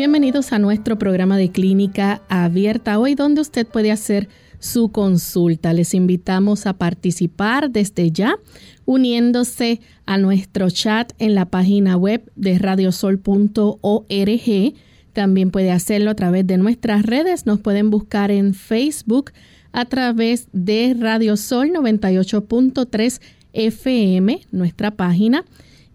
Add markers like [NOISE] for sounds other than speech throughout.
Bienvenidos a nuestro programa de clínica abierta hoy donde usted puede hacer su consulta. Les invitamos a participar desde ya uniéndose a nuestro chat en la página web de radiosol.org. También puede hacerlo a través de nuestras redes. Nos pueden buscar en Facebook a través de Radio Sol 98.3 FM, nuestra página,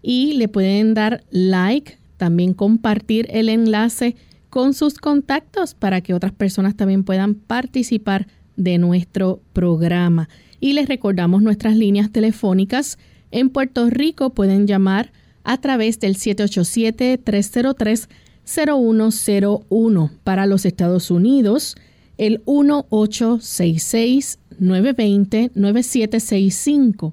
y le pueden dar like también compartir el enlace con sus contactos para que otras personas también puedan participar de nuestro programa. Y les recordamos nuestras líneas telefónicas. En Puerto Rico pueden llamar a través del 787-303-0101. Para los Estados Unidos, el 1866-920-9765.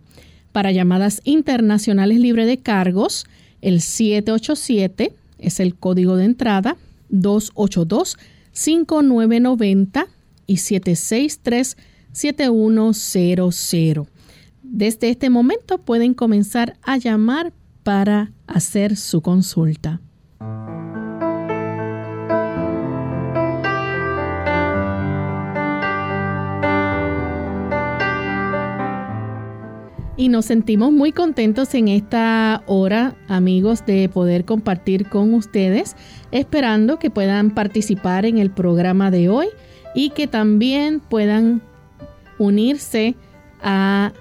Para llamadas internacionales libre de cargos, el 787 es el código de entrada 282-5990 y 763-7100. Desde este momento pueden comenzar a llamar para hacer su consulta. Y nos sentimos muy contentos en esta hora, amigos, de poder compartir con ustedes, esperando que puedan participar en el programa de hoy y que también puedan unirse a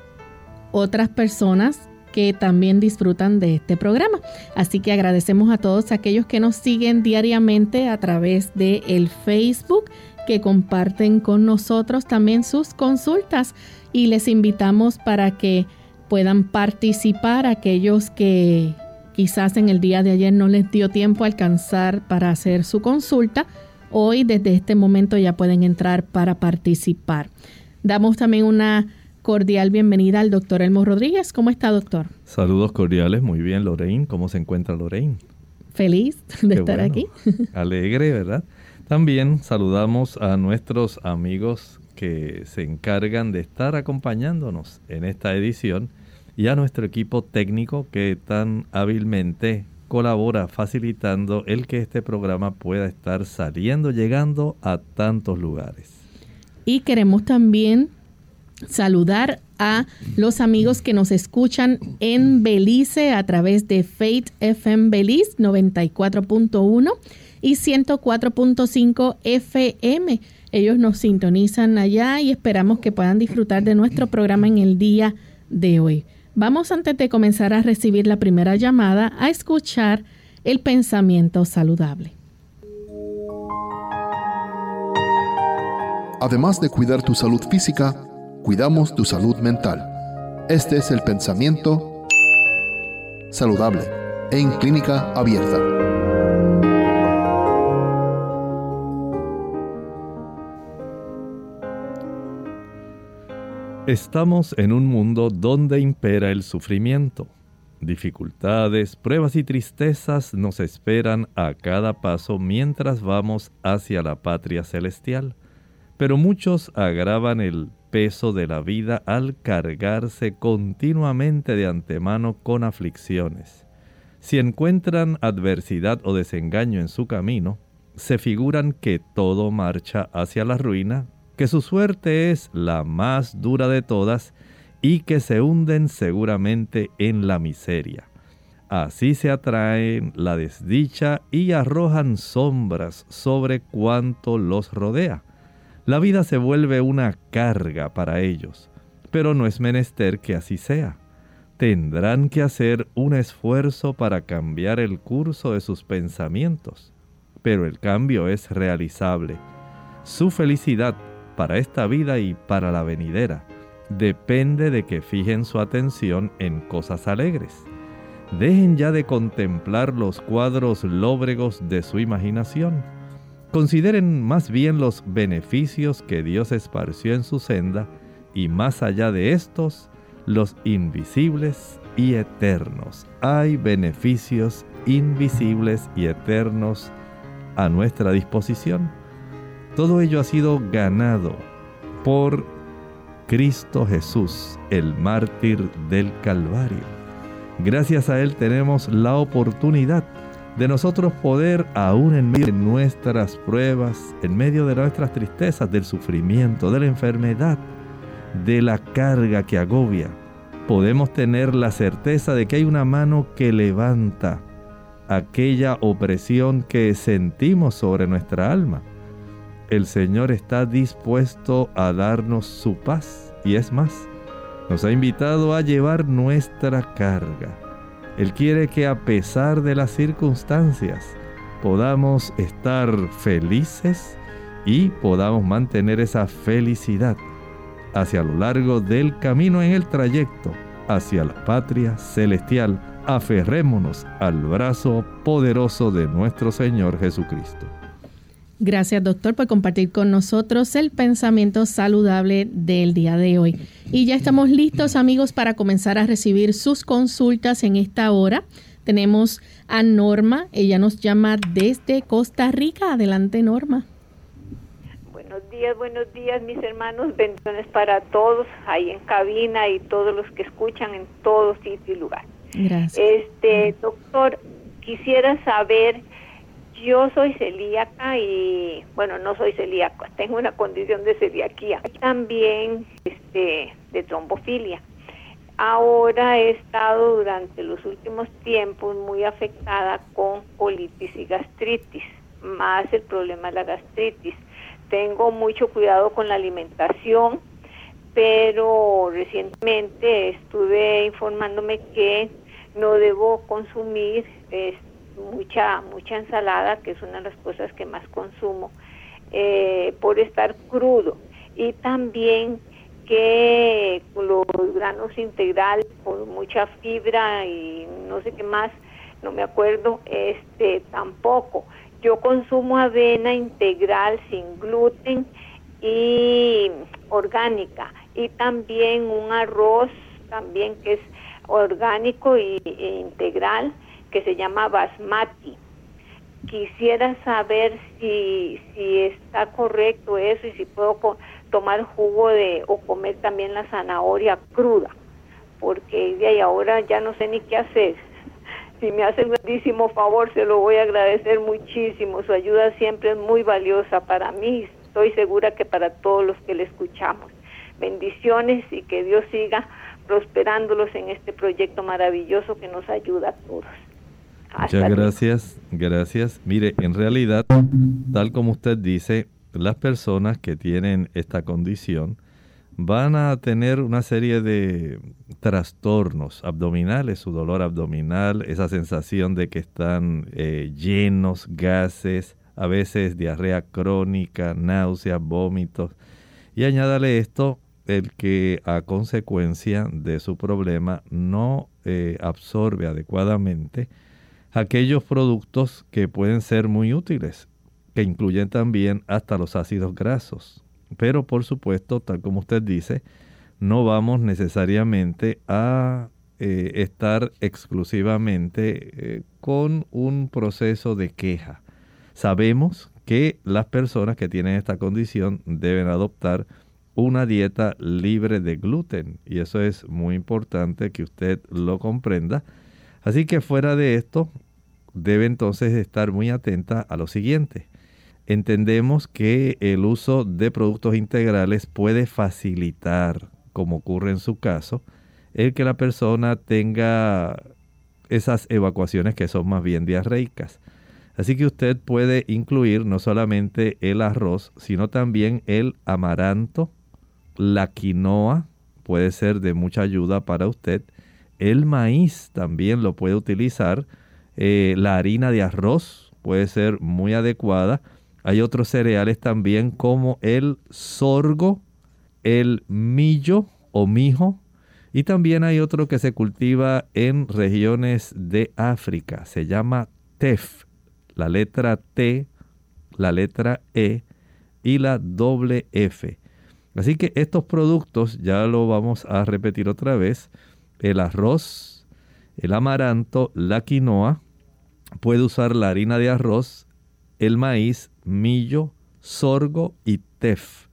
otras personas que también disfrutan de este programa. Así que agradecemos a todos aquellos que nos siguen diariamente a través de el Facebook, que comparten con nosotros también sus consultas y les invitamos para que puedan participar aquellos que quizás en el día de ayer no les dio tiempo a alcanzar para hacer su consulta. Hoy desde este momento ya pueden entrar para participar. Damos también una cordial bienvenida al doctor Elmo Rodríguez. ¿Cómo está, doctor? Saludos cordiales, muy bien, Lorraine. ¿Cómo se encuentra Lorraine? Feliz de estar aquí. [LAUGHS] Alegre, ¿verdad? También saludamos a nuestros amigos que se encargan de estar acompañándonos en esta edición y a nuestro equipo técnico que tan hábilmente colabora facilitando el que este programa pueda estar saliendo, llegando a tantos lugares. Y queremos también saludar a los amigos que nos escuchan en Belice a través de Faith FM Belice 94.1 y 104.5 FM. Ellos nos sintonizan allá y esperamos que puedan disfrutar de nuestro programa en el día de hoy. Vamos antes de comenzar a recibir la primera llamada a escuchar el pensamiento saludable. Además de cuidar tu salud física, cuidamos tu salud mental. Este es el pensamiento saludable en clínica abierta. Estamos en un mundo donde impera el sufrimiento. Dificultades, pruebas y tristezas nos esperan a cada paso mientras vamos hacia la patria celestial. Pero muchos agravan el peso de la vida al cargarse continuamente de antemano con aflicciones. Si encuentran adversidad o desengaño en su camino, se figuran que todo marcha hacia la ruina que su suerte es la más dura de todas y que se hunden seguramente en la miseria. Así se atraen la desdicha y arrojan sombras sobre cuanto los rodea. La vida se vuelve una carga para ellos, pero no es menester que así sea. Tendrán que hacer un esfuerzo para cambiar el curso de sus pensamientos, pero el cambio es realizable. Su felicidad para esta vida y para la venidera. Depende de que fijen su atención en cosas alegres. Dejen ya de contemplar los cuadros lóbregos de su imaginación. Consideren más bien los beneficios que Dios esparció en su senda y más allá de estos, los invisibles y eternos. Hay beneficios invisibles y eternos a nuestra disposición. Todo ello ha sido ganado por Cristo Jesús, el mártir del Calvario. Gracias a Él tenemos la oportunidad de nosotros poder, aún en medio de nuestras pruebas, en medio de nuestras tristezas, del sufrimiento, de la enfermedad, de la carga que agobia, podemos tener la certeza de que hay una mano que levanta aquella opresión que sentimos sobre nuestra alma. El Señor está dispuesto a darnos su paz y es más, nos ha invitado a llevar nuestra carga. Él quiere que a pesar de las circunstancias podamos estar felices y podamos mantener esa felicidad hacia lo largo del camino en el trayecto hacia la patria celestial aferrémonos al brazo poderoso de nuestro Señor Jesucristo. Gracias doctor por compartir con nosotros el pensamiento saludable del día de hoy. Y ya estamos listos amigos para comenzar a recibir sus consultas en esta hora. Tenemos a Norma, ella nos llama desde Costa Rica. Adelante Norma. Buenos días, buenos días mis hermanos, bendiciones para todos ahí en cabina y todos los que escuchan en todo sitio y lugar. Gracias. Este, doctor, quisiera saber, yo soy celíaca y, bueno, no soy celíaca, tengo una condición de celiaquía, también este, de trombofilia. Ahora he estado durante los últimos tiempos muy afectada con colitis y gastritis, más el problema de la gastritis. Tengo mucho cuidado con la alimentación, pero recientemente estuve informándome que no debo consumir mucha mucha ensalada que es una de las cosas que más consumo eh, por estar crudo. Y también que los granos integrales por mucha fibra y no sé qué más no me acuerdo este tampoco. Yo consumo avena integral sin gluten y orgánica. Y también un arroz también que es orgánico e integral que se llama basmati. Quisiera saber si, si está correcto eso y si puedo tomar jugo de o comer también la zanahoria cruda, porque de ahí ahora ya no sé ni qué hacer. [LAUGHS] Si me hace un grandísimo favor, se lo voy a agradecer muchísimo. Su ayuda siempre es muy valiosa para mí. Estoy segura que para todos los que le escuchamos. Bendiciones y que Dios siga prosperándolos en este proyecto maravilloso que nos ayuda a todos. Muchas gracias, gracias. Mire, en realidad, tal como usted dice, las personas que tienen esta condición van a tener una serie de trastornos abdominales, su dolor abdominal, esa sensación de que están eh, llenos, gases, a veces diarrea crónica, náuseas, vómitos. Y añádale esto, el que a consecuencia de su problema no eh, absorbe adecuadamente aquellos productos que pueden ser muy útiles, que incluyen también hasta los ácidos grasos. Pero por supuesto, tal como usted dice, no vamos necesariamente a eh, estar exclusivamente eh, con un proceso de queja. Sabemos que las personas que tienen esta condición deben adoptar una dieta libre de gluten y eso es muy importante que usted lo comprenda. Así que fuera de esto, debe entonces estar muy atenta a lo siguiente. Entendemos que el uso de productos integrales puede facilitar, como ocurre en su caso, el que la persona tenga esas evacuaciones que son más bien diarreicas. Así que usted puede incluir no solamente el arroz, sino también el amaranto, la quinoa puede ser de mucha ayuda para usted. El maíz también lo puede utilizar. Eh, la harina de arroz puede ser muy adecuada. Hay otros cereales también como el sorgo, el millo o mijo Y también hay otro que se cultiva en regiones de África, se llama TEF, la letra T, la letra E y la doble F. Así que estos productos, ya lo vamos a repetir otra vez, el arroz, el amaranto, la quinoa, puede usar la harina de arroz, el maíz, millo, sorgo y tef.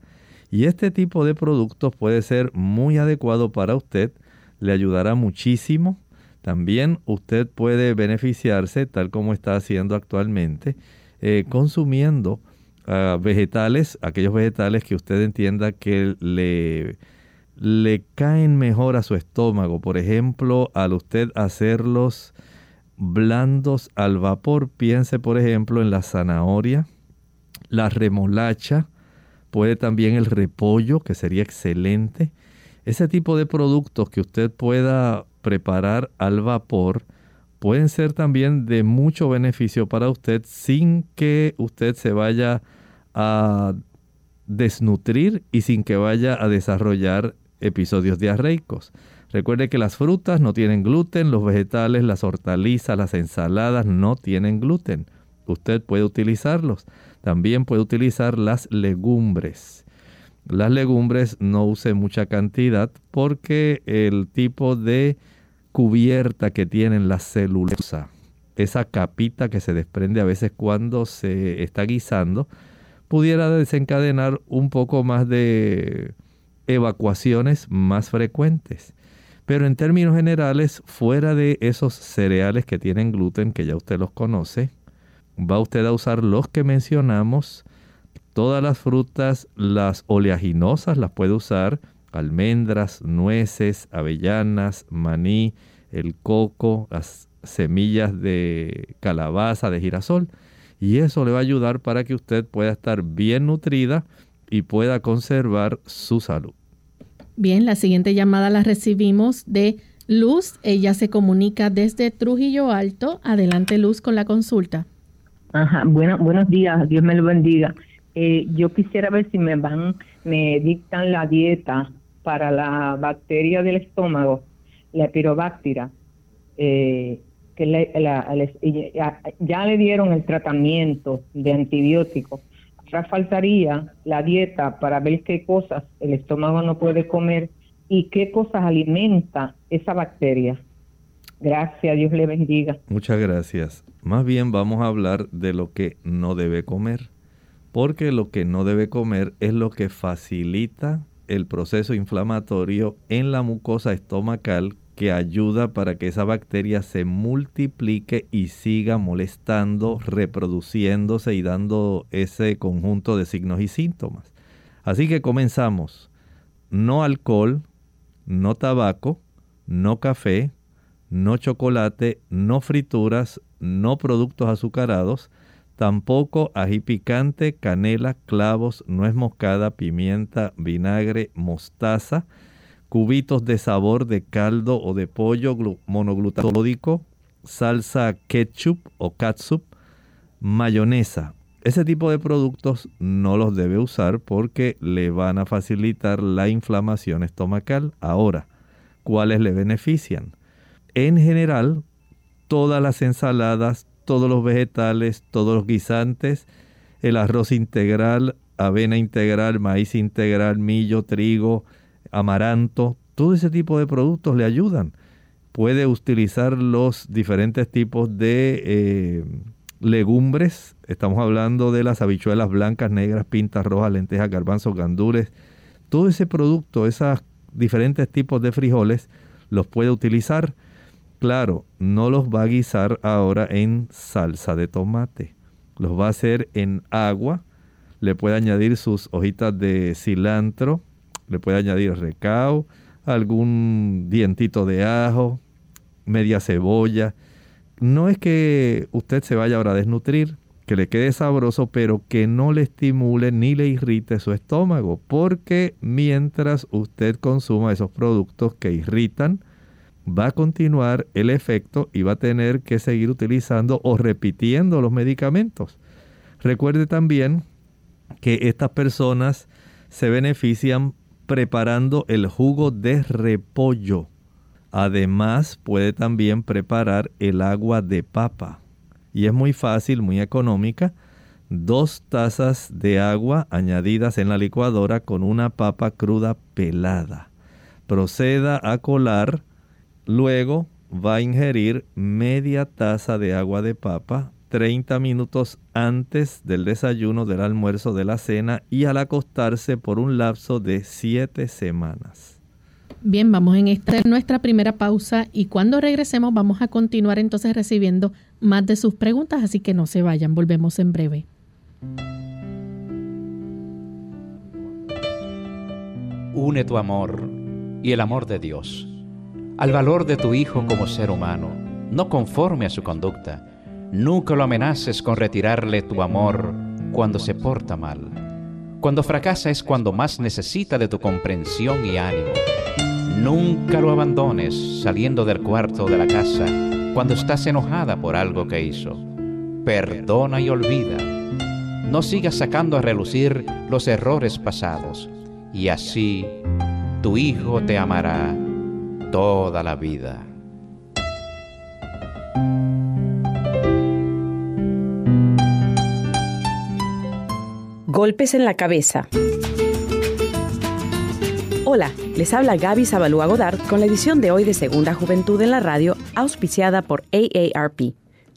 Y este tipo de productos puede ser muy adecuado para usted, le ayudará muchísimo. También usted puede beneficiarse, tal como está haciendo actualmente, eh, consumiendo ah, vegetales, aquellos vegetales que usted entienda que le, le caen mejor a su estómago. Por ejemplo, al usted hacerlos blandos al vapor, piense por ejemplo en la zanahoria, la remolacha, puede también el repollo, que sería excelente. Ese tipo de productos que usted pueda preparar al vapor pueden ser también de mucho beneficio para usted sin que usted se vaya a desnutrir y sin que vaya a desarrollar episodios diarreicos. Recuerde que las frutas no tienen gluten, los vegetales, las hortalizas, las ensaladas no tienen gluten. Usted puede utilizarlos. También puede utilizar las legumbres. Las legumbres no use mucha cantidad porque el tipo de cubierta que tienen la celulosa, esa capita que se desprende a veces cuando se está guisando, pudiera desencadenar un poco más de evacuaciones más frecuentes. Pero en términos generales, fuera de esos cereales que tienen gluten, que ya usted los conoce, va usted a usar los que mencionamos. Todas las frutas, las oleaginosas las puede usar, almendras, nueces, avellanas, maní, el coco, las semillas de calabaza, de girasol. Y eso le va a ayudar para que usted pueda estar bien nutrida y pueda conservar su salud. Bien, la siguiente llamada la recibimos de Luz. Ella se comunica desde Trujillo Alto. Adelante, Luz, con la consulta. Ajá, bueno, buenos días, Dios me lo bendiga. Eh, yo quisiera ver si me van, me dictan la dieta para la bacteria del estómago, la pirobáctera, eh, que ya, le dieron el tratamiento de antibiótico. Faltaría la dieta para ver qué cosas el estómago no puede comer y qué cosas alimenta esa bacteria. Gracias, Dios le bendiga. Muchas gracias. Más bien vamos a hablar de lo que no debe comer, porque lo que no debe comer es lo que facilita el proceso inflamatorio en la mucosa estomacal que ayuda para que esa bacteria se multiplique y siga molestando, reproduciéndose y dando ese conjunto de signos y síntomas. Así que comenzamos. No alcohol, no tabaco, no café, no chocolate, no frituras, no productos azucarados, tampoco ají picante, canela, clavos, nuez moscada, pimienta, vinagre, mostaza, cubitos de sabor de caldo o de pollo monoglutamódico, salsa ketchup o catsup, mayonesa. Ese tipo de productos no los debe usar porque le van a facilitar la inflamación estomacal. Ahora, ¿cuáles le benefician? En general, todas las ensaladas, todos los vegetales, todos los guisantes, el arroz integral, avena integral, maíz integral, millo, trigo, amaranto, todo ese tipo de productos le ayudan. Puede utilizar los diferentes tipos de eh, legumbres. Estamos hablando de las habichuelas blancas, negras, pintas rojas, lentejas, garbanzos, gandules. Todo ese producto, esos diferentes tipos de frijoles, los puede utilizar. Claro, no los va a guisar ahora en salsa de tomate. Los va a hacer en agua. Le puede añadir sus hojitas de cilantro. Le puede añadir recao, algún dientito de ajo, media cebolla. No es que usted se vaya ahora a desnutrir, que le quede sabroso, pero que no le estimule ni le irrite su estómago, porque mientras usted consuma esos productos que irritan, va a continuar el efecto y va a tener que seguir utilizando o repitiendo los medicamentos. Recuerde también que estas personas se benefician preparando el jugo de repollo. Además puede también preparar el agua de papa. Y es muy fácil, muy económica. Dos tazas de agua añadidas en la licuadora con una papa cruda pelada. Proceda a colar. Luego va a ingerir media taza de agua de papa 30 minutos antes del desayuno, del almuerzo, de la cena y al acostarse por un lapso de 7 semanas. Bien, vamos en esta nuestra primera pausa y cuando regresemos vamos a continuar entonces recibiendo más de sus preguntas, así que no se vayan, volvemos en breve. Une tu amor y el amor de Dios al valor de tu hijo como ser humano, no conforme a su conducta. Nunca lo amenaces con retirarle tu amor cuando se porta mal. Cuando fracasa es cuando más necesita de tu comprensión y ánimo. Nunca lo abandones saliendo del cuarto de la casa cuando estás enojada por algo que hizo. Perdona y olvida. No sigas sacando a relucir los errores pasados. Y así tu hijo te amará toda la vida. Golpes en la cabeza. Hola, les habla Gaby Zabalúa Godard con la edición de hoy de Segunda Juventud en la Radio, auspiciada por AARP.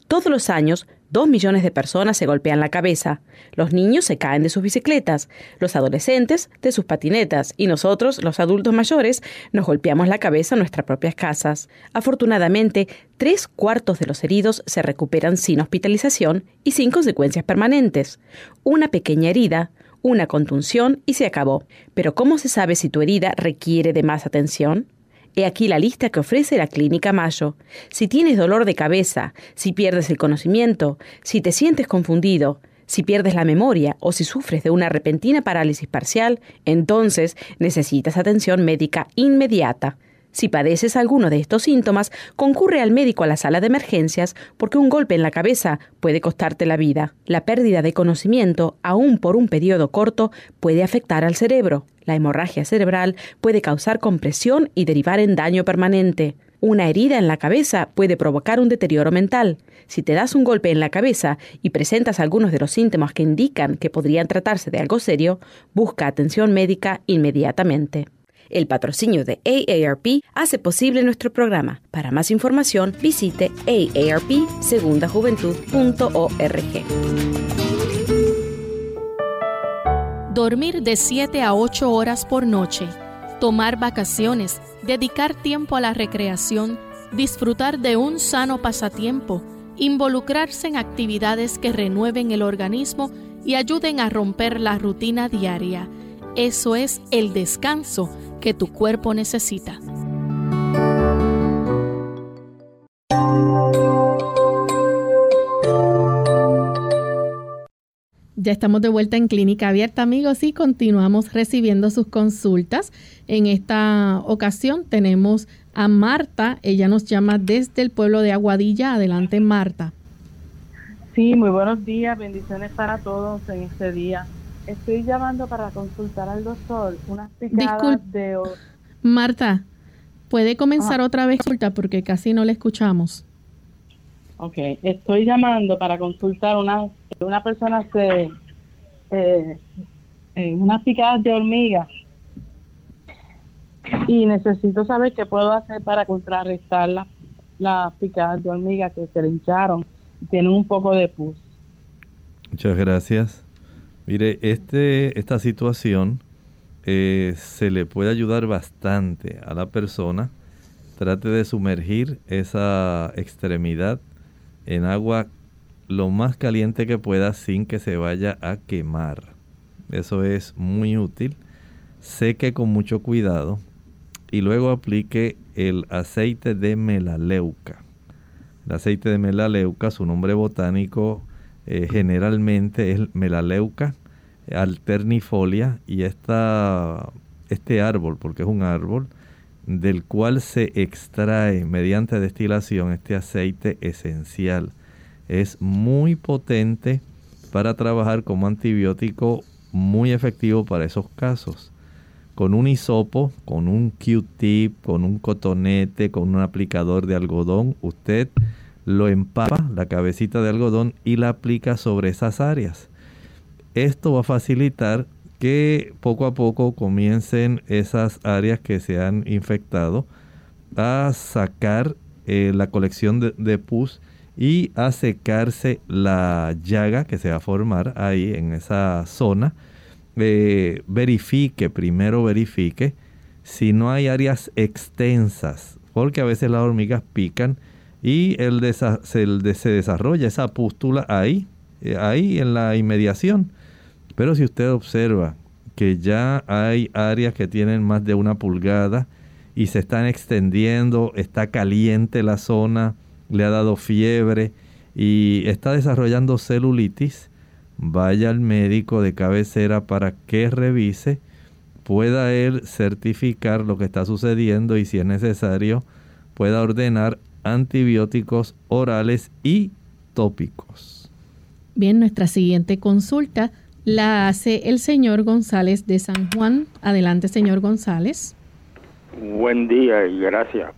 Todos los años, Dos millones de personas se golpean la cabeza. Los niños se caen de sus bicicletas, los adolescentes de sus patinetas y nosotros, los adultos mayores, nos golpeamos la cabeza en nuestras propias casas. Afortunadamente, tres cuartos de los heridos se recuperan sin hospitalización y sin consecuencias permanentes. Una pequeña herida, una contunción y se acabó. Pero ¿cómo se sabe si tu herida requiere de más atención? He aquí la lista que ofrece la Clínica Mayo. Si tienes dolor de cabeza, si pierdes el conocimiento, si te sientes confundido, si pierdes la memoria o si sufres de una repentina parálisis parcial, entonces necesitas atención médica inmediata. Si padeces alguno de estos síntomas, concurre al médico a la sala de emergencias porque un golpe en la cabeza puede costarte la vida. La pérdida de conocimiento, aún por un periodo corto, puede afectar al cerebro. La hemorragia cerebral puede causar compresión y derivar en daño permanente. Una herida en la cabeza puede provocar un deterioro mental. Si te das un golpe en la cabeza y presentas algunos de los síntomas que indican que podrían tratarse de algo serio, busca atención médica inmediatamente. El patrocinio de AARP hace posible nuestro programa. Para más información, visite aarpsegundajuventud.org. Dormir de 7 a 8 horas por noche, tomar vacaciones, dedicar tiempo a la recreación, disfrutar de un sano pasatiempo, involucrarse en actividades que renueven el organismo y ayuden a romper la rutina diaria. Eso es el descanso que tu cuerpo necesita. Ya estamos de vuelta en Clínica Abierta, amigos, y continuamos recibiendo sus consultas. En esta ocasión tenemos a Marta. Ella nos llama desde el pueblo de Aguadilla. Adelante, Marta. Sí, muy buenos días. Bendiciones para todos en este día. Estoy llamando para consultar al doctor unas picadas de... Marta, ¿puede comenzar otra vez consulta porque casi no le escuchamos? Ok, estoy llamando para consultar una, una persona que eh, unas picadas de hormiga y necesito saber qué puedo hacer para contrarrestar las la picadas de hormiga que se le hincharon. Tienen un poco de pus. Muchas gracias. Mire, este, esta situación eh, se le puede ayudar bastante a la persona. Trate de sumergir esa extremidad en agua lo más caliente que pueda sin que se vaya a quemar. Eso es muy útil. Seque con mucho cuidado y luego aplique el aceite de melaleuca. El aceite de melaleuca, su nombre botánico eh, generalmente es melaleuca alternifolia y esta, este árbol, porque es un árbol, del cual se extrae mediante destilación este aceite esencial. Es muy potente para trabajar como antibiótico muy efectivo para esos casos. con un hisopo, con un Q-tip, con un cotonete, con un aplicador de algodón, usted lo empapa, la cabecita de algodón, y la aplica sobre esas áreas. Esto va a facilitar que poco a poco comiencen esas áreas que se han infectado a sacar eh, la colección de, pus y a secarse la llaga que se va a formar ahí en esa zona. Eh, verifique, primero verifique si no hay áreas extensas, porque a veces las hormigas pican y el se, se, desarrolla esa pústula ahí, eh, ahí en la inmediación. Pero si usted observa que ya hay áreas que tienen más de una pulgada y se están extendiendo, está caliente la zona, le ha dado fiebre y está desarrollando celulitis, vaya al médico de cabecera para que revise, pueda él certificar lo que está sucediendo y si es necesario pueda ordenar antibióticos orales y tópicos. Bien, nuestra siguiente consulta la hace el señor González de San Juan. Adelante, señor González. Buen día y gracias.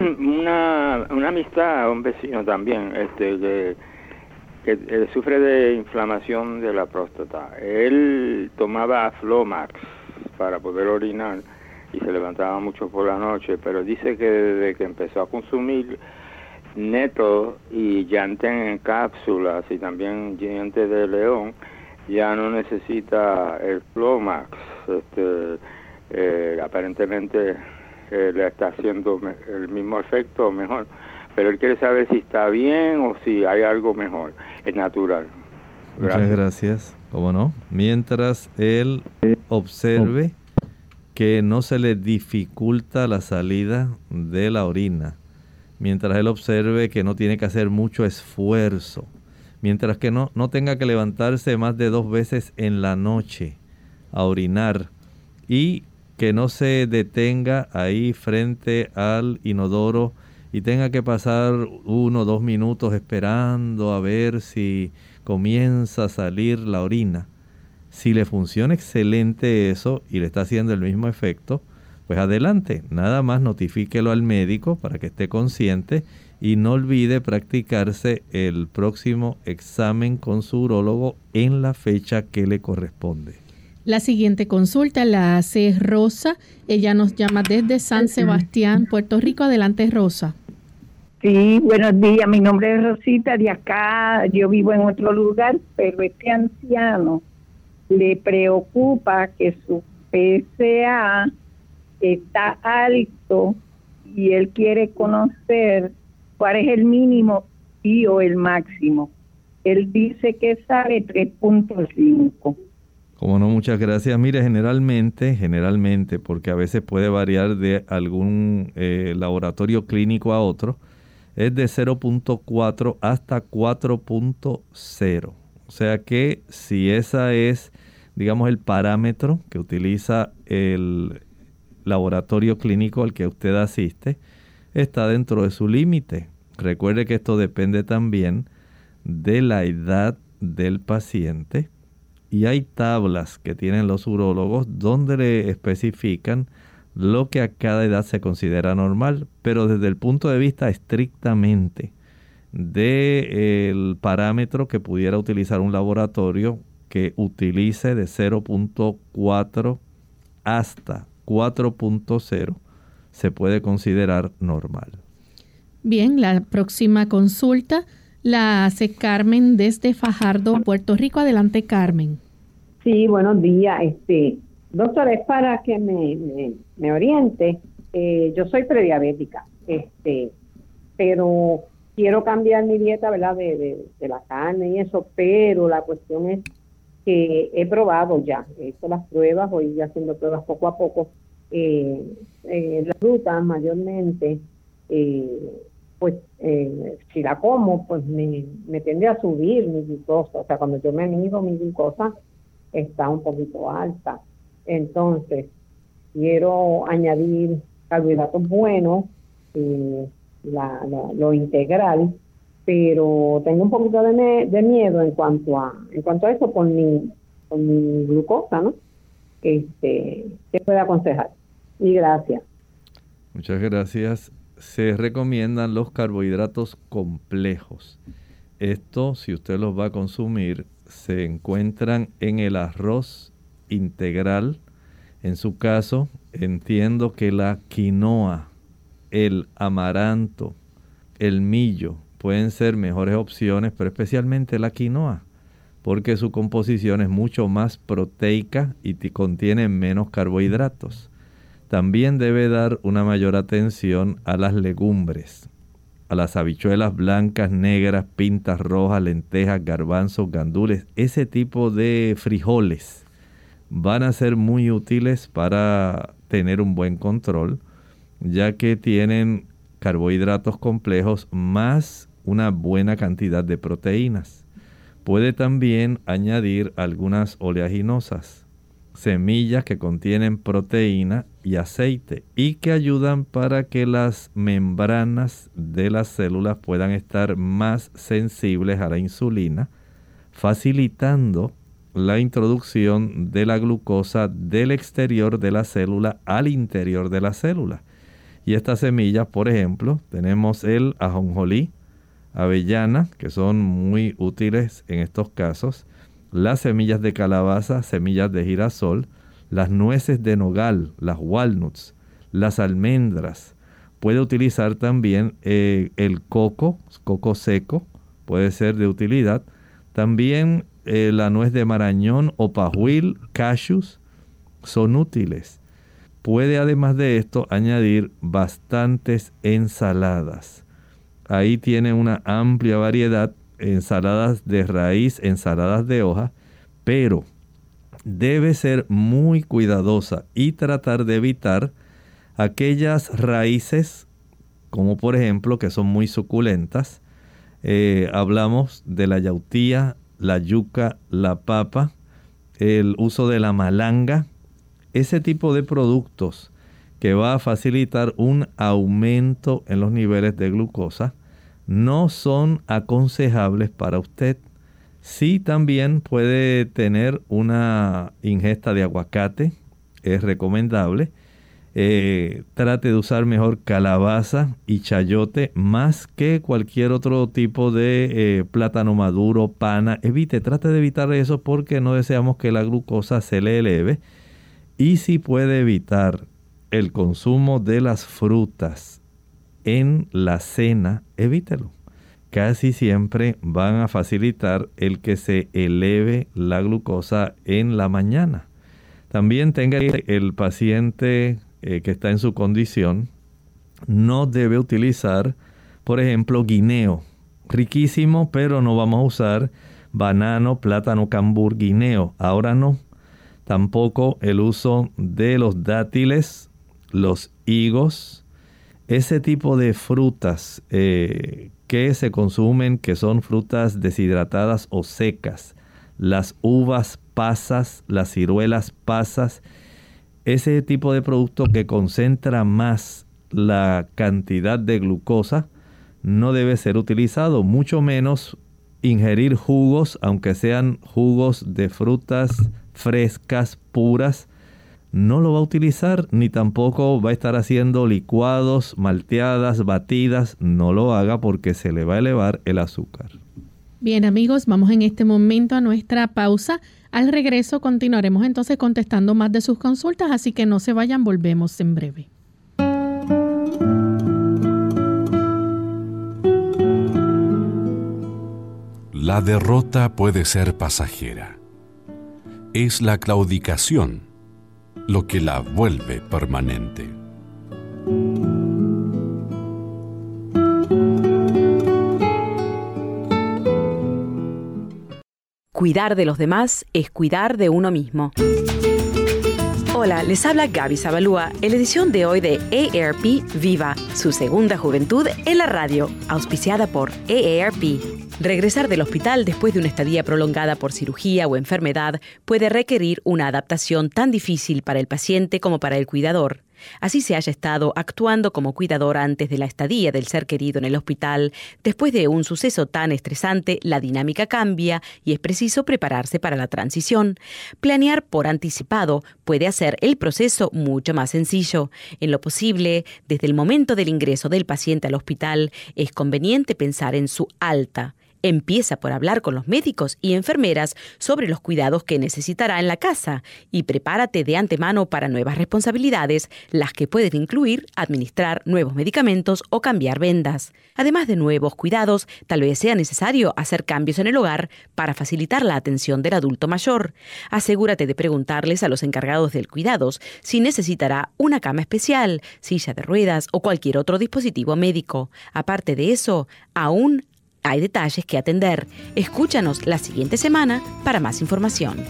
Una, una amistad, un vecino también, este, que, que, sufre de inflamación de la próstata. Él tomaba Flomax para poder orinar y se levantaba mucho por la noche, pero dice que desde que empezó a consumir neto y llante en cápsulas y también diente de león, ya no necesita el Flomax. Este, eh, aparentemente eh, le está haciendo el mismo efecto o mejor, pero él quiere saber si está bien o si hay algo mejor, es natural. Muchas gracias, ¿cómo no? Mientras él observe que no se le dificulta la salida de la orina, mientras él observe que no tiene que hacer mucho esfuerzo, mientras que no, no tenga que levantarse más de dos veces en la noche a orinar y que no se detenga ahí frente al inodoro y tenga que pasar uno o dos minutos esperando a ver si comienza a salir la orina. Si le funciona excelente eso y le está haciendo el mismo efecto, pues adelante, nada más notifíquelo al médico para que esté consciente y no olvide practicarse el próximo examen con su urólogo en la fecha que le corresponde. La siguiente consulta la hace Rosa. Ella nos llama desde San Sebastián, Puerto Rico. Adelante, Rosa. Sí, buenos días. Mi nombre es Rosita. De acá yo vivo en otro lugar, pero este anciano le preocupa que su PSA está alto y él quiere conocer cuál es el mínimo y o el máximo. Él dice que sale 3.5. Como no, muchas gracias. Mire, generalmente, generalmente, porque a veces puede variar de algún eh, laboratorio clínico a otro, es de 0.4 hasta 4.0. O sea que si esa es, digamos, el parámetro que utiliza el laboratorio clínico al que usted asiste, está dentro de su límite. Recuerde que esto depende también de la edad del paciente y hay tablas que tienen los urólogos donde le especifican lo que a cada edad se considera normal, pero desde el punto de vista estrictamente del parámetro que pudiera utilizar un laboratorio que utilice de 0.4 hasta 4.0 se puede considerar normal. Bien, la próxima consulta la hace Carmen desde Fajardo, Puerto Rico. Adelante, Carmen. Sí, buenos días. Este, doctor, es para que me, me, oriente. Eh, yo soy prediabética, este, pero quiero cambiar mi dieta, ¿verdad? De, de, la carne y eso, pero la cuestión es que he probado ya, he hecho las pruebas, voy haciendo pruebas poco a poco. Eh, eh, la fruta mayormente eh, pues eh, si la como, pues me, me tiende a subir mi glucosa. O sea, cuando yo me mido, mi glucosa está un poquito alta. Entonces, quiero añadir carbohidratos buenos, eh, la, lo integral, pero tengo un poquito de, miedo en cuanto a en cuanto a eso con mi, con mi glucosa, ¿no? este, que pueda aconsejar. Y gracias. Muchas gracias. Se recomiendan los carbohidratos complejos. Esto, si usted los va a consumir, se encuentran en el arroz integral. En su caso, entiendo que la quinoa, el amaranto, el millo pueden ser mejores opciones, pero especialmente la quinoa, porque su composición es mucho más proteica y contiene menos carbohidratos. También debe dar una mayor atención a las legumbres, a las habichuelas blancas, negras, pintas rojas, lentejas, garbanzos, gandules, ese tipo de frijoles van a ser muy útiles para tener un buen control, ya que tienen carbohidratos complejos más una buena cantidad de proteínas. Puede también añadir algunas oleaginosas semillas que contienen proteína y aceite y que ayudan para que las membranas de las células puedan estar más sensibles a la insulina, facilitando la introducción de la glucosa del exterior de la célula al interior de la célula. Y estas semillas, por ejemplo, tenemos el ajonjolí, avellana, que son muy útiles en estos casos, las semillas de calabaza, semillas de girasol, las nueces de nogal, las walnuts, las almendras. Puede utilizar también eh, el coco, coco seco, puede ser de utilidad. También eh, la nuez de marañón o pajuil, cashews, son útiles. Puede además de esto añadir bastantes ensaladas. Ahí tiene una amplia variedad ensaladas de raíz, ensaladas de hoja, pero debe ser muy cuidadosa y tratar de evitar aquellas raíces, como por ejemplo, que son muy suculentas. Eh, hablamos de la yautía, la yuca, la papa, el uso de la malanga, ese tipo de productos que va a facilitar un aumento en los niveles de glucosa no son aconsejables para usted. Sí también puede tener una ingesta de aguacate, es recomendable. Eh, trate de usar mejor calabaza y chayote más que cualquier otro tipo de eh, plátano maduro, pana. Evite, trate de evitar eso porque no deseamos que la glucosa se le eleve. Y si puede evitar el consumo de las frutas, en la cena, evítelo. Casi siempre van a facilitar el que se eleve la glucosa en la mañana. También tenga el paciente eh, que está en su condición, no debe utilizar, por ejemplo, guineo. Riquísimo, pero no vamos a usar banano, plátano, cambur, guineo. Ahora no. Tampoco el uso de los dátiles, los higos, ese tipo de frutas eh, que se consumen, que son frutas deshidratadas o secas, las uvas pasas, las ciruelas pasas, ese tipo de producto que concentra más la cantidad de glucosa, no debe ser utilizado, mucho menos ingerir jugos, aunque sean jugos de frutas frescas, puras, no lo va a utilizar ni tampoco va a estar haciendo licuados, malteadas, batidas. No lo haga porque se le va a elevar el azúcar. Bien amigos, vamos en este momento a nuestra pausa. Al regreso continuaremos entonces contestando más de sus consultas, así que no se vayan, volvemos en breve. La derrota puede ser pasajera. Es la claudicación lo que la vuelve permanente. Cuidar de los demás es cuidar de uno mismo. Hola, les habla Gaby Zabalúa en la edición de hoy de AARP Viva, su segunda juventud en la radio, auspiciada por AARP. Regresar del hospital después de una estadía prolongada por cirugía o enfermedad puede requerir una adaptación tan difícil para el paciente como para el cuidador. Así se haya estado actuando como cuidador antes de la estadía del ser querido en el hospital. Después de un suceso tan estresante, la dinámica cambia y es preciso prepararse para la transición. Planear por anticipado puede hacer el proceso mucho más sencillo. En lo posible, desde el momento del ingreso del paciente al hospital, es conveniente pensar en su alta Empieza por hablar con los médicos y enfermeras sobre los cuidados que necesitará en la casa y prepárate de antemano para nuevas responsabilidades, las que pueden incluir administrar nuevos medicamentos o cambiar vendas. Además de nuevos cuidados, tal vez sea necesario hacer cambios en el hogar para facilitar la atención del adulto mayor. Asegúrate de preguntarles a los encargados del cuidados si necesitará una cama especial, silla de ruedas o cualquier otro dispositivo médico. Aparte de eso, aún hay detalles que atender. Escúchanos la siguiente semana para más información.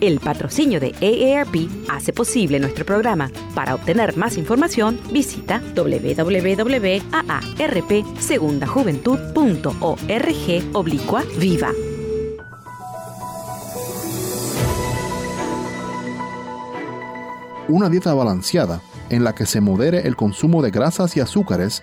El patrocinio de AARP hace posible nuestro programa. Para obtener más información, visita www.aarpsegundajuventud.org oblicua viva. Una dieta balanceada en la que se modere el consumo de grasas y azúcares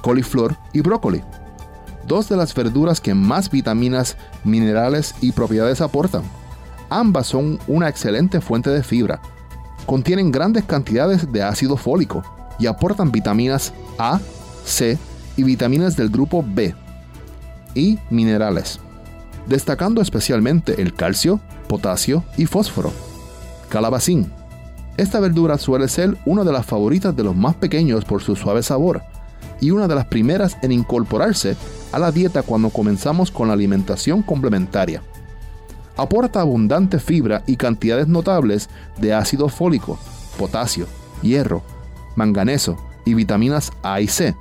coliflor y brócoli, dos de las verduras que más vitaminas, minerales y propiedades aportan. Ambas son una excelente fuente de fibra. Contienen grandes cantidades de ácido fólico y aportan vitaminas A, C y vitaminas del grupo B y minerales, destacando especialmente el calcio, potasio y fósforo. Calabacín. Esta verdura suele ser una de las favoritas de los más pequeños por su suave sabor y una de las primeras en incorporarse a la dieta cuando comenzamos con la alimentación complementaria. Aporta abundante fibra y cantidades notables de ácido fólico, potasio, hierro, manganeso y vitaminas A y C.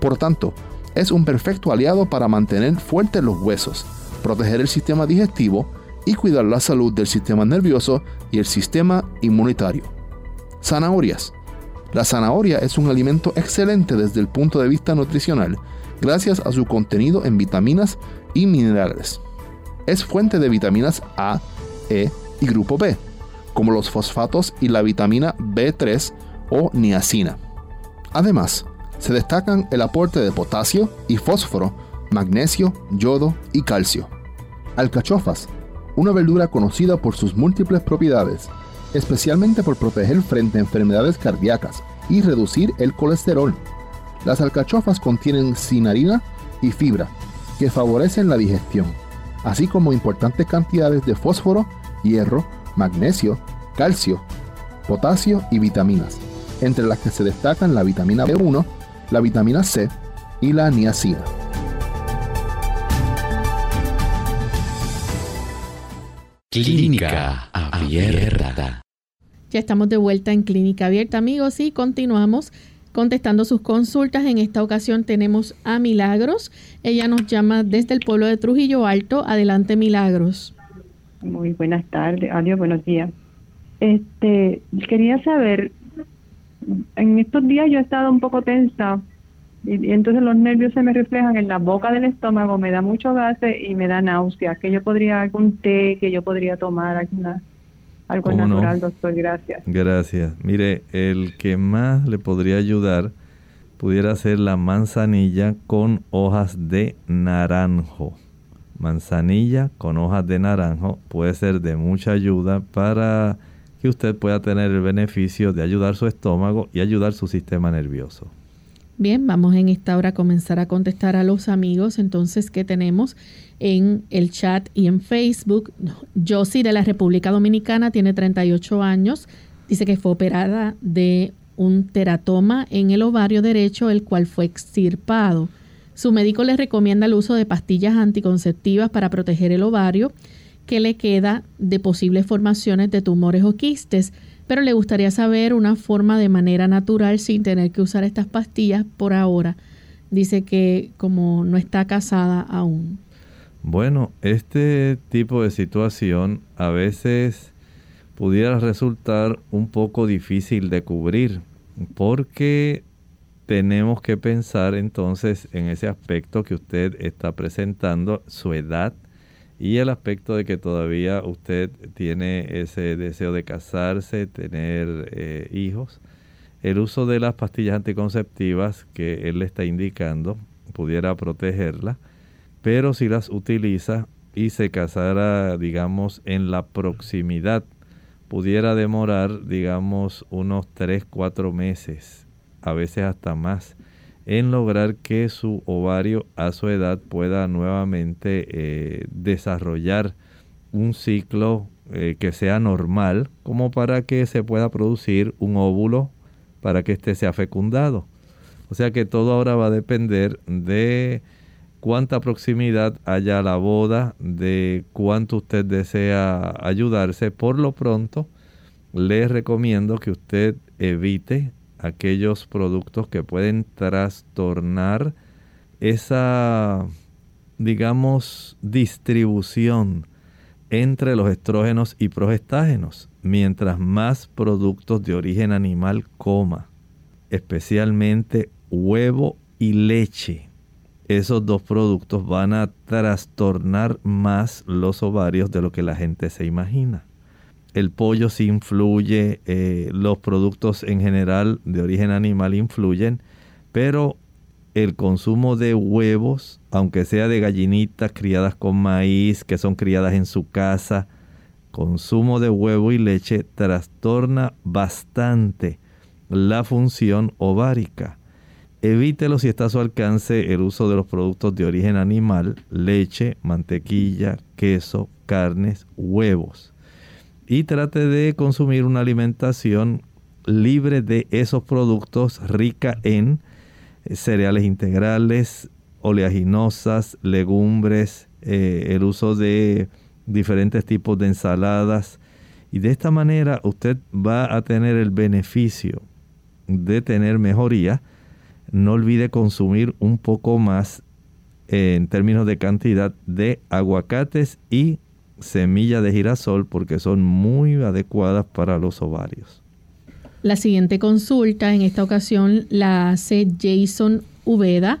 Por tanto, es un perfecto aliado para mantener fuertes los huesos, proteger el sistema digestivo y cuidar la salud del sistema nervioso y el sistema inmunitario. Zanahorias la zanahoria es un alimento excelente desde el punto de vista nutricional, gracias a su contenido en vitaminas y minerales. Es fuente de vitaminas A, E y grupo B, como los fosfatos y la vitamina B3 o niacina. Además, se destacan el aporte de potasio y fósforo, magnesio, yodo y calcio. Alcachofas, una verdura conocida por sus múltiples propiedades, especialmente por proteger frente a enfermedades cardíacas y reducir el colesterol. Las alcachofas contienen cinarina y fibra, que favorecen la digestión, así como importantes cantidades de fósforo, hierro, magnesio, calcio, potasio y vitaminas, entre las que se destacan la vitamina B1, la vitamina C y la niacina. Clínica Abierta. Ya estamos de vuelta en Clínica Abierta, amigos, y continuamos contestando sus consultas. En esta ocasión tenemos a Milagros. Ella nos llama desde el pueblo de Trujillo Alto. Adelante, Milagros. Muy buenas tardes. Adiós, buenos días. Este, quería saber, en estos días yo he estado un poco tensa y, entonces los nervios se me reflejan en la boca del estómago, me da mucho gases y me da náuseas. Que yo podría algún té que yo podría tomar alguna algo natural, doctor. Gracias. Gracias. Mire, el que más le podría ayudar pudiera ser la manzanilla con hojas de naranjo. Manzanilla con hojas de naranjo puede ser de mucha ayuda para que usted pueda tener el beneficio de ayudar su estómago y ayudar su sistema nervioso. Bien, vamos en esta hora a comenzar a contestar a los amigos entonces que tenemos en el chat y en Facebook. Josie de la República Dominicana tiene 38 años. Dice que fue operada de un teratoma en el ovario derecho, el cual fue extirpado. Su médico le recomienda el uso de pastillas anticonceptivas para proteger el ovario que le queda de posibles formaciones de tumores o quistes. pero le gustaría saber una forma de manera natural sin tener que usar estas pastillas por ahora. Dice que como no está casada aún. Bueno, este tipo de situación a veces pudiera resultar un poco difícil de cubrir porque tenemos que pensar entonces en ese aspecto que usted está presentando, su edad y el aspecto de que todavía usted tiene ese deseo de casarse, tener eh, hijos. El uso de las pastillas anticonceptivas que él le está indicando pudiera protegerla pero si las utiliza y se casara, digamos, en la proximidad, pudiera demorar, digamos, unos 3, 4 meses, a veces hasta más, en lograr que su ovario a su edad pueda nuevamente eh, desarrollar un ciclo eh, que sea normal, como para que se pueda producir un óvulo para que éste sea fecundado. O sea que todo ahora va a depender de cuánta proximidad haya a la boda, de cuánto usted desea ayudarse. Por lo pronto, le recomiendo que usted evite aquellos productos que pueden trastornar esa, digamos, distribución entre los estrógenos y progestágenos. Mientras más productos de origen animal coma, especialmente huevo y leche, esos dos productos van a trastornar más los ovarios de lo que la gente se imagina. El pollo sí influye, eh, los productos en general de origen animal influyen, pero el consumo de huevos, aunque sea de gallinitas criadas con maíz, que son criadas en su casa, consumo de huevo y leche trastorna bastante la función ovárica. Evítelo si está a su alcance el uso de los productos de origen animal, leche, mantequilla, queso, carnes, huevos. Y trate de consumir una alimentación libre de esos productos, rica en eh, cereales integrales, oleaginosas, legumbres, eh, el uso de diferentes tipos de ensaladas. Y de esta manera usted va a tener el beneficio de tener mejoría no olvide consumir un poco más en términos de cantidad de aguacates y semilla de girasol porque son muy adecuadas para los ovarios. La siguiente consulta en esta ocasión la hace Jason Ubeda.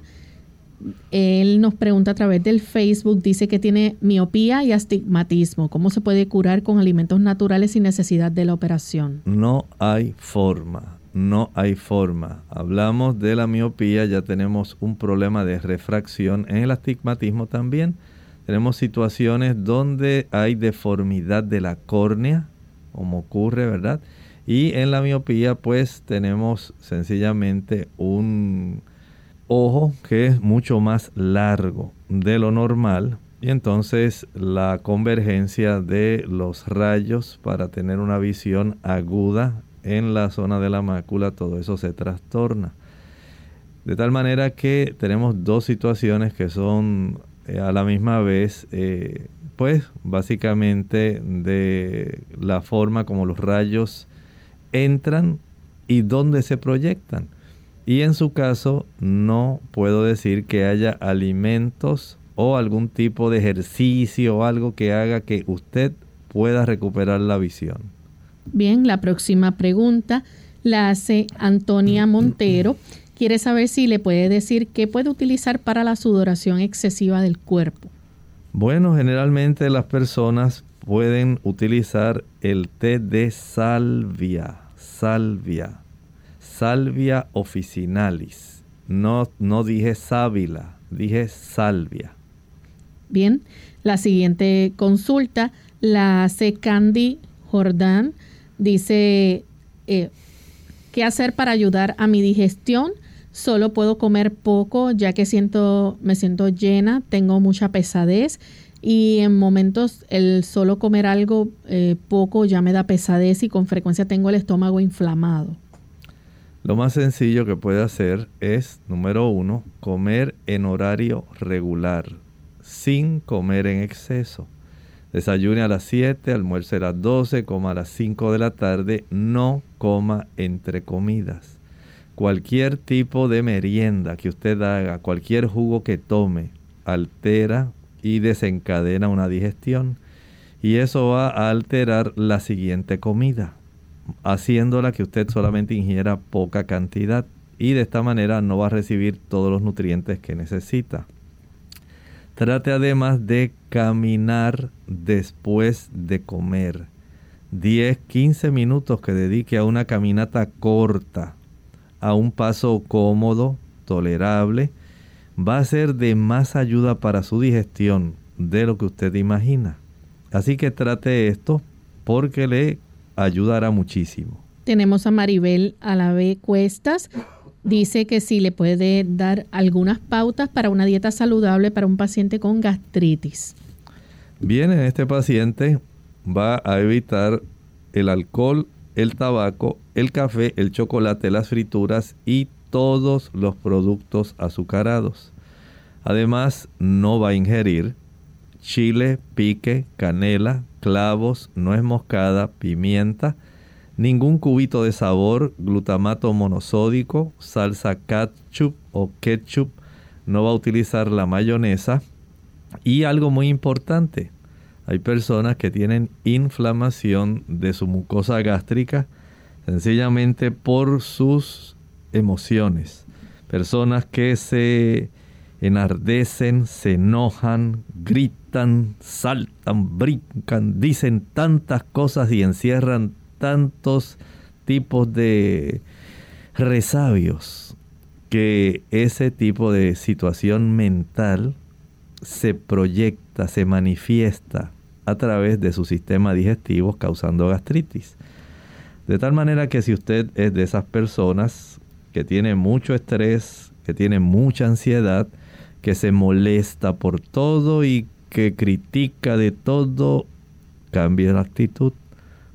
Él nos pregunta a través del Facebook, dice que tiene miopía y astigmatismo. ¿Cómo se puede curar con alimentos naturales sin necesidad de la operación? No hay forma no hay forma. Hablamos de la miopía, ya tenemos un problema de refracción. En el astigmatismo también tenemos situaciones donde hay deformidad de la córnea, como ocurre, ¿verdad? Y en la miopía pues tenemos sencillamente un ojo que es mucho más largo de lo normal y entonces la convergencia de los rayos para tener una visión aguda en la zona de la mácula, todo eso se trastorna. De tal manera que tenemos dos situaciones que son eh, a la misma vez, eh, pues básicamente de la forma como los rayos entran y dónde se proyectan. Y en su caso no puedo decir que haya alimentos o algún tipo de ejercicio o algo que haga que usted pueda recuperar la visión. Bien, la próxima pregunta la hace Antonia [CLEARS THROAT] Montero. Quiere saber si le puede decir qué puede utilizar para la sudoración excesiva del cuerpo. Bueno, generalmente las personas pueden utilizar el té de salvia, salvia, salvia officinalis. No, no dije sábila, dije salvia. Bien, la siguiente consulta la hace Candy Jordán Dice, eh, ¿qué hacer para ayudar a mi digestión? Solo puedo comer poco ya que siento, me siento llena, tengo mucha pesadez y en momentos el solo comer algo eh, poco ya me da pesadez y con frecuencia tengo el estómago inflamado. Lo más sencillo que puede hacer es, número uno, comer en horario regular, sin comer en exceso. Desayune a las 7, almuerce a las 12, coma a las 5 de la tarde, no coma entre comidas. Cualquier tipo de merienda que usted haga, cualquier jugo que tome, altera y desencadena una digestión. Y eso va a alterar la siguiente comida, haciéndola que usted solamente ingiera poca cantidad y de esta manera no va a recibir todos los nutrientes que necesita. Trate además de caminar después de comer. 10, 15 minutos que dedique a una caminata corta, a un paso cómodo, tolerable, va a ser de más ayuda para su digestión de lo que usted imagina. Así que trate esto porque le ayudará muchísimo. Tenemos a Maribel Alave Cuestas dice que si le puede dar algunas pautas para una dieta saludable para un paciente con gastritis. Bien, este paciente va a evitar el alcohol, el tabaco, el café, el chocolate, las frituras y todos los productos azucarados. Además, no va a ingerir chile, pique, canela, clavos, nuez moscada, pimienta, ningún cubito de sabor, glutamato monosódico, salsa ketchup o ketchup, no va a utilizar la mayonesa. Y algo muy importante, hay personas que tienen inflamación de su mucosa gástrica sencillamente por sus emociones. Personas que se enardecen, se enojan, gritan, saltan, brincan, dicen tantas cosas y encierran tantos tipos de resabios que ese tipo de situación mental se proyecta, se manifiesta a través de su sistema digestivo causando gastritis. De tal manera que si usted es de esas personas que tiene mucho estrés, que tiene mucha ansiedad, que se molesta por todo y que critica de todo, cambie la actitud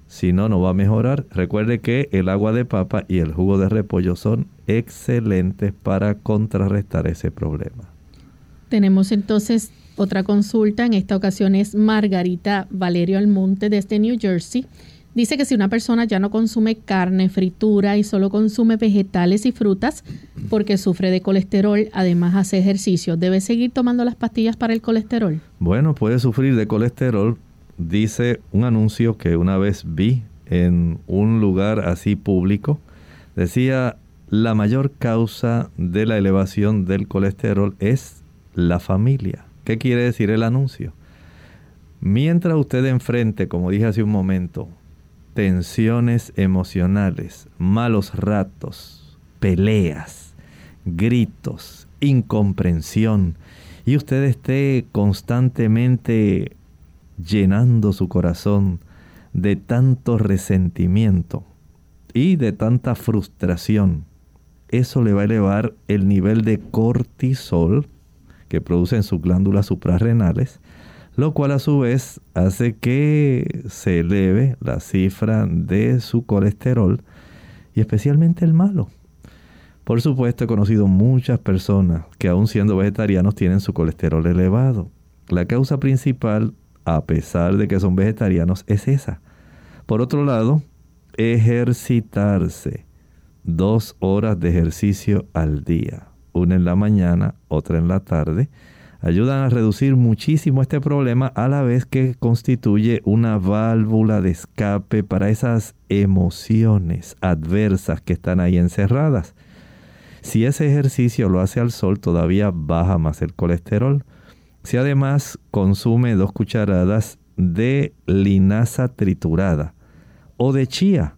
si no, no va a mejorar. Recuerde que el agua de papa y el jugo de repollo son excelentes para contrarrestar ese problema. Tenemos entonces otra consulta. En esta ocasión es Margarita Valerio Almonte desde New Jersey. Dice que si una persona ya no consume carne, fritura y solo consume vegetales y frutas porque sufre de colesterol, además hace ejercicio, ¿debe seguir tomando las pastillas para el colesterol? Bueno, puede sufrir de colesterol dice un anuncio que una vez vi en un lugar así público. Decía, la mayor causa de la elevación del colesterol es la familia. ¿Qué quiere decir el anuncio? Mientras usted enfrente, como dije hace un momento, tensiones emocionales, malos ratos, peleas, gritos, incomprensión, y usted esté constantemente llenando su corazón de tanto resentimiento y de tanta frustración, eso le va a elevar el nivel de cortisol que producen sus glándulas suprarrenales, lo cual a su vez hace que se eleve la cifra de su colesterol y especialmente el malo. Por supuesto he conocido muchas personas que aun siendo vegetarianos tienen su colesterol elevado. La causa principal a pesar de que son vegetarianos, es esa. Por otro lado, ejercitarse. Dos horas de ejercicio al día. Una en la mañana, otra en la tarde. Ayudan a reducir muchísimo este problema a la vez que constituye una válvula de escape para esas emociones adversas que están ahí encerradas. Si ese ejercicio lo hace al sol, todavía baja más el colesterol. Si además consume dos cucharadas de linaza triturada o de chía,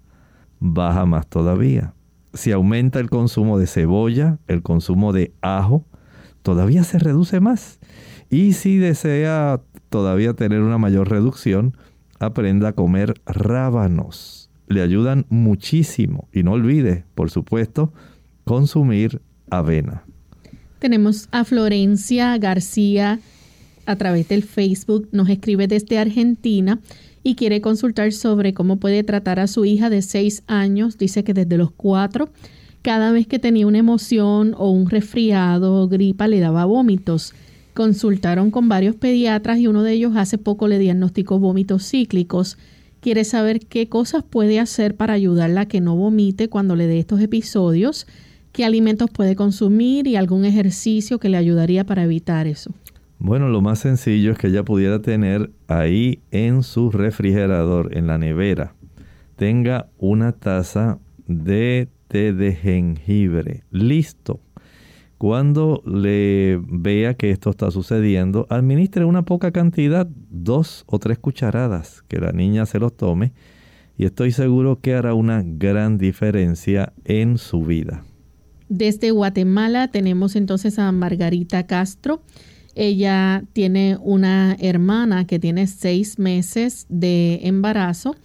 baja más todavía. Si aumenta el consumo de cebolla, el consumo de ajo, todavía se reduce más. Y si desea todavía tener una mayor reducción, aprenda a comer rábanos. Le ayudan muchísimo. Y no olvide, por supuesto, consumir avena. Tenemos a Florencia García a través del Facebook, nos escribe desde Argentina y quiere consultar sobre cómo puede tratar a su hija de 6 años. Dice que desde los 4, cada vez que tenía una emoción o un resfriado o gripa le daba vómitos. consultaron con varios pediatras y uno de ellos hace poco le diagnosticó vómitos cíclicos. Quiere saber qué cosas puede hacer para ayudarla a que no vomite cuando le dé estos episodios, qué alimentos puede consumir y algún ejercicio que le ayudaría para evitar eso. Bueno, lo más sencillo es que ella pudiera tener ahí en su refrigerador, en la nevera, tenga una taza de té de jengibre listo cuando le vea que esto está sucediendo, administre una poca cantidad, dos o tres cucharadas, que la niña se los tome y estoy seguro que hará una gran diferencia en su vida. Desde Guatemala tenemos entonces a Margarita Castro. Ella tiene una hermana que tiene seis meses de embarazo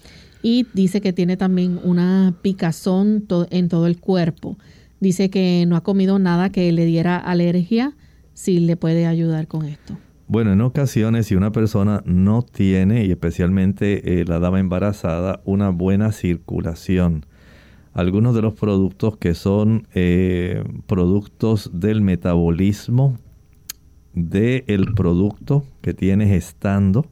y dice que tiene también una picazón en todo el cuerpo. Dice que no ha comido nada que le diera alergia, si le puede ayudar con esto. Bueno, en ocasiones si una persona no tiene, y especialmente eh, la dama embarazada, una buena circulación, algunos de los productos que son eh, productos del metabolismo del producto que tienes estando,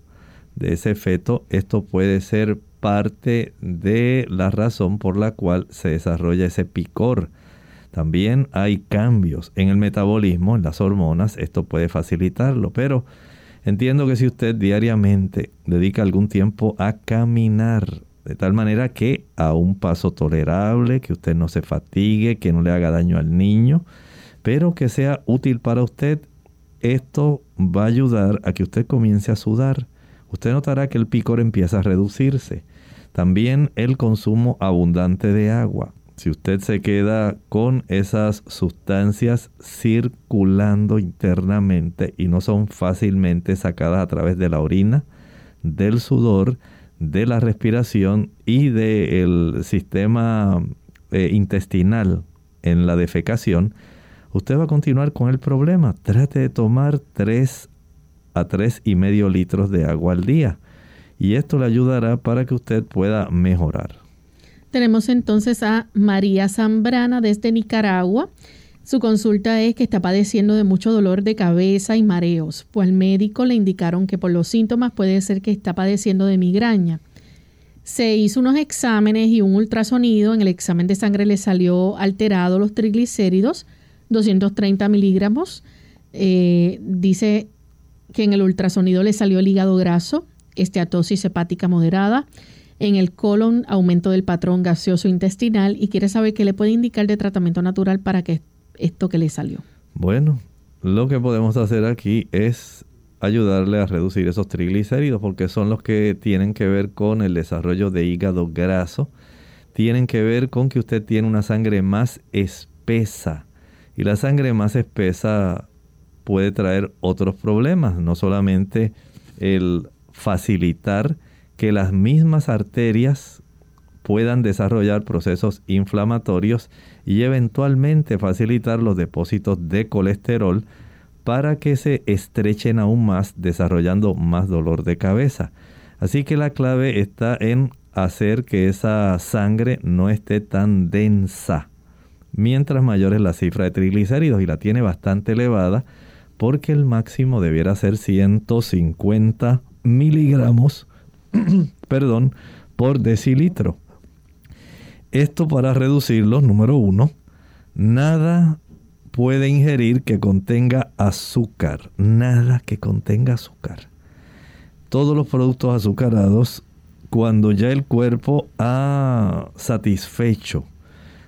de ese feto, esto puede ser parte de la razón por la cual se desarrolla ese picor. También hay cambios en el metabolismo, en las hormonas, esto puede facilitarlo, pero entiendo que si usted diariamente dedica algún tiempo a caminar, de tal manera que a un paso tolerable, que usted no se fatigue, que no le haga daño al niño, pero que sea útil para usted, esto va a ayudar a que usted comience a sudar. Usted notará que el picor empieza a reducirse. También el consumo abundante de agua si usted se queda con esas sustancias circulando internamente y no son fácilmente sacadas a través de la orina, del sudor, de la respiración y del sistema eh, intestinal en la defecación, usted va a continuar con el problema. Trate de tomar 3 a tres y medio litros de agua al día y esto le ayudará para que usted pueda mejorar. Tenemos entonces a María Zambrana desde Nicaragua. Su consulta es que está padeciendo de mucho dolor de cabeza y mareos, pues al médico le indicaron que por los síntomas puede ser que está padeciendo de migraña. Se hizo unos exámenes y un ultrasonido. En el examen de sangre le salió alterado los triglicéridos, 230 miligramos. Eh, dice que en el ultrasonido le salió el hígado graso, esteatosis hepática moderada, en el colon, aumento del patrón gaseoso intestinal y quiere saber qué le puede indicar de tratamiento natural para que esto que le salió. Bueno, lo que podemos hacer aquí es ayudarle a reducir esos triglicéridos porque son los que tienen que ver con el desarrollo de hígado graso, tienen que ver con que usted tiene una sangre más espesa y la sangre más espesa puede traer otros problemas, no solamente el facilitar que las mismas arterias puedan desarrollar procesos inflamatorios y eventualmente facilitar los depósitos de colesterol para que se estrechen aún más desarrollando más dolor de cabeza. Así que la clave está en hacer que esa sangre no esté tan densa. Mientras mayor es la cifra de triglicéridos y la tiene bastante elevada porque el máximo debiera ser 150 miligramos [CLEARS THROAT] perdón, por decilitro. Esto para reducirlo, número uno, nada puede ingerir que contenga azúcar, nada que contenga azúcar. Todos los productos azucarados, cuando ya el cuerpo ha satisfecho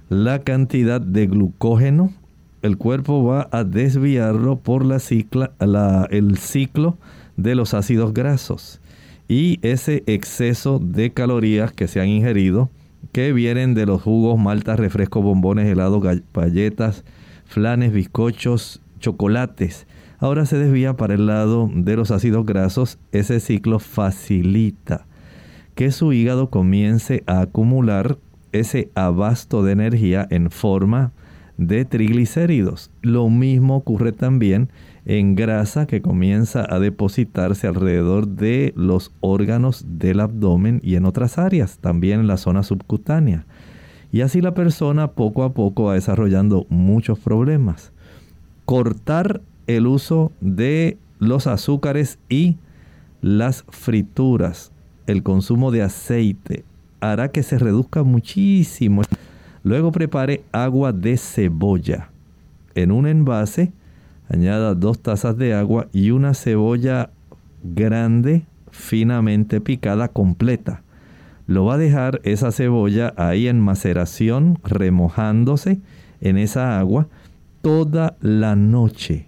la cantidad de glucógeno, el cuerpo va a desviarlo por la cicla, el ciclo de los ácidos grasos y ese exceso de calorías que se han ingerido, que vienen de los jugos, maltas, refrescos, bombones, helados, galletas, flanes, bizcochos, chocolates. Ahora se desvía para el lado de los ácidos grasos. Ese ciclo facilita que su hígado comience a acumular ese abasto de energía en forma de triglicéridos. Lo mismo ocurre también en grasa que comienza a depositarse alrededor de los órganos del abdomen y en otras áreas, también en la zona subcutánea. Y así la persona poco a poco va desarrollando muchos problemas. Cortar el uso de los azúcares y las frituras, el consumo de aceite, hará que se reduzca muchísimo. Luego prepare agua de cebolla. En un envase, añada dos tazas de agua y una cebolla grande, finamente picada, completa. Lo va a dejar esa cebolla ahí en maceración, remojándose en esa agua toda la noche.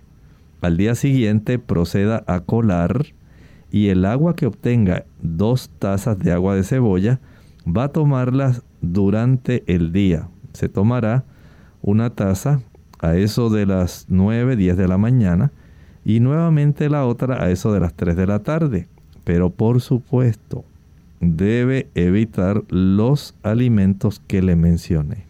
Al día siguiente proceda a colar y el agua que obtenga, dos tazas de agua de cebolla, va a tomarlas durante el día. Se tomará una taza a eso de las 9, 10 de la mañana y nuevamente la otra a eso de las 3 de la tarde. Pero por supuesto, debe evitar los alimentos que le mencioné.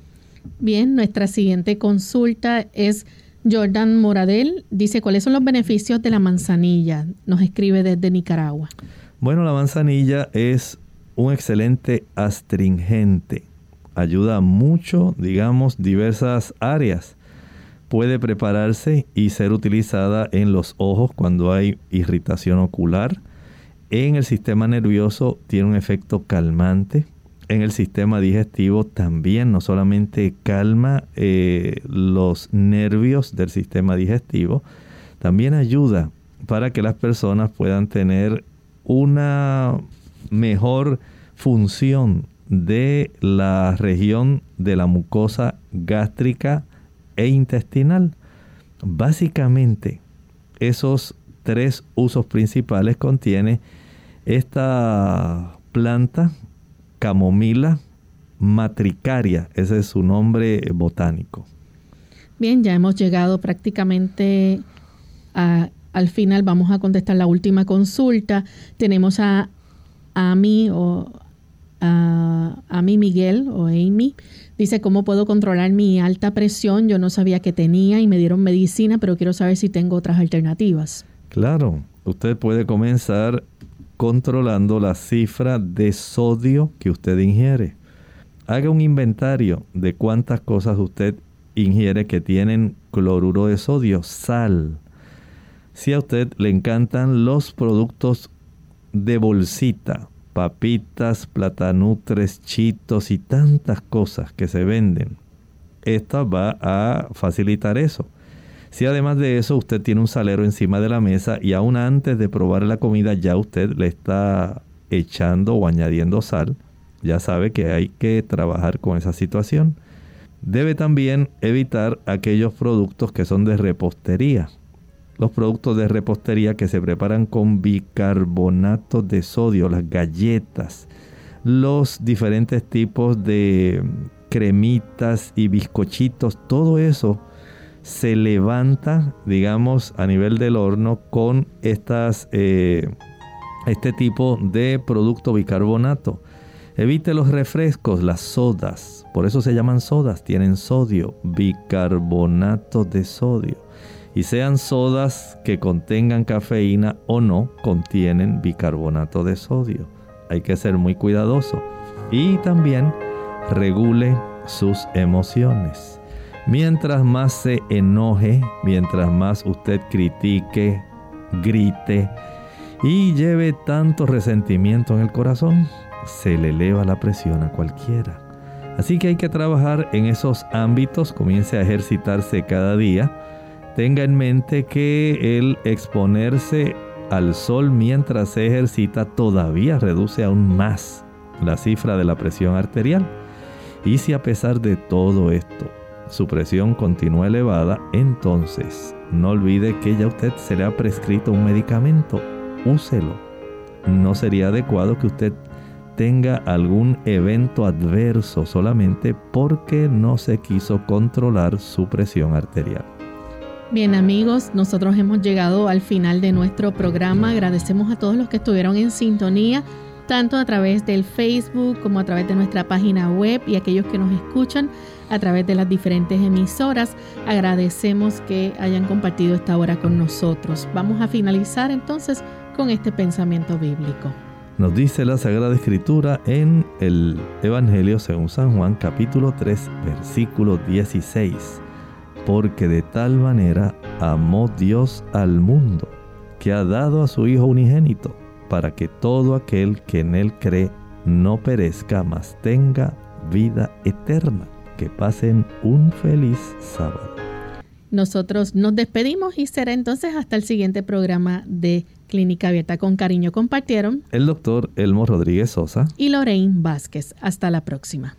Bien, nuestra siguiente consulta es Jordan Moradel. Dice, ¿cuáles son los beneficios de la manzanilla? Nos escribe desde Nicaragua. Bueno, la manzanilla es un excelente astringente. Ayuda mucho, digamos, diversas áreas. Puede prepararse y ser utilizada en los ojos cuando hay irritación ocular. En el sistema nervioso tiene un efecto calmante. En el sistema digestivo también no solamente calma eh, los nervios del sistema digestivo, también ayuda para que las personas puedan tener una mejor función de la región de la mucosa gástrica e intestinal. Básicamente, esos tres usos principales contiene esta planta camomila matricaria, ese es su nombre botánico. Bien, ya hemos llegado prácticamente al final. Vamos a contestar la última consulta. Tenemos a Amy o a Amy Miguel o Amy. Dice, ¿cómo puedo controlar mi alta presión? Yo no sabía que tenía y me dieron medicina, pero quiero saber si tengo otras alternativas. Claro, usted puede comenzar controlando la cifra de sodio que usted ingiere. Haga un inventario de cuántas cosas usted ingiere que tienen cloruro de sodio, sal. Si a usted le encantan los productos de bolsita, papitas, platanutres, chitos y tantas cosas que se venden, esta va a facilitar eso. Si además de eso usted tiene un salero encima de la mesa y aún antes de probar la comida ya usted le está echando o añadiendo sal, ya sabe que hay que trabajar con esa situación. Debe también evitar aquellos productos que son de repostería. Los productos de repostería que se preparan con bicarbonato de sodio, las galletas, los diferentes tipos de cremitas y bizcochitos, todo eso se levanta, digamos, a nivel del horno con estas, eh, este tipo de producto bicarbonato. Evite los refrescos, las sodas. Por eso se llaman sodas. Tienen sodio, bicarbonato de sodio. Y sean sodas que contengan cafeína o no, contienen bicarbonato de sodio. Hay que ser muy cuidadoso. Y también regule sus emociones. Mientras más se enoje, mientras más usted critique, grite y lleve tanto resentimiento en el corazón, se le eleva la presión a cualquiera. Así que hay que trabajar en esos ámbitos, comience a ejercitarse cada día. Tenga en mente que el exponerse al sol mientras se ejercita todavía reduce aún más la cifra de la presión arterial. Y si a pesar de todo esto su presión continúa elevada, entonces no olvide que ya usted se le ha prescrito un medicamento. Úselo. No sería adecuado que usted tenga algún evento adverso solamente porque no se quiso controlar su presión arterial. Bien amigos, nosotros hemos llegado al final de nuestro programa. Agradecemos a todos los que estuvieron en sintonía tanto a través del Facebook como a través de nuestra página web y aquellos que nos escuchan a través de las diferentes emisoras. Agradecemos que hayan compartido esta hora con nosotros. Vamos a finalizar entonces con este pensamiento bíblico. Nos dice la Sagrada Escritura en el Evangelio según San Juan capítulo 3 versículo 16. Porque de tal manera amó Dios al mundo, que ha dado a su Hijo unigénito, para que todo aquel que en Él cree no perezca, mas tenga vida eterna. Que pasen un feliz sábado. Nosotros nos despedimos y será entonces hasta el siguiente programa de Clínica Abierta. Con cariño compartieron el doctor Elmo Rodríguez Sosa y Lorraine Vázquez. Hasta la próxima.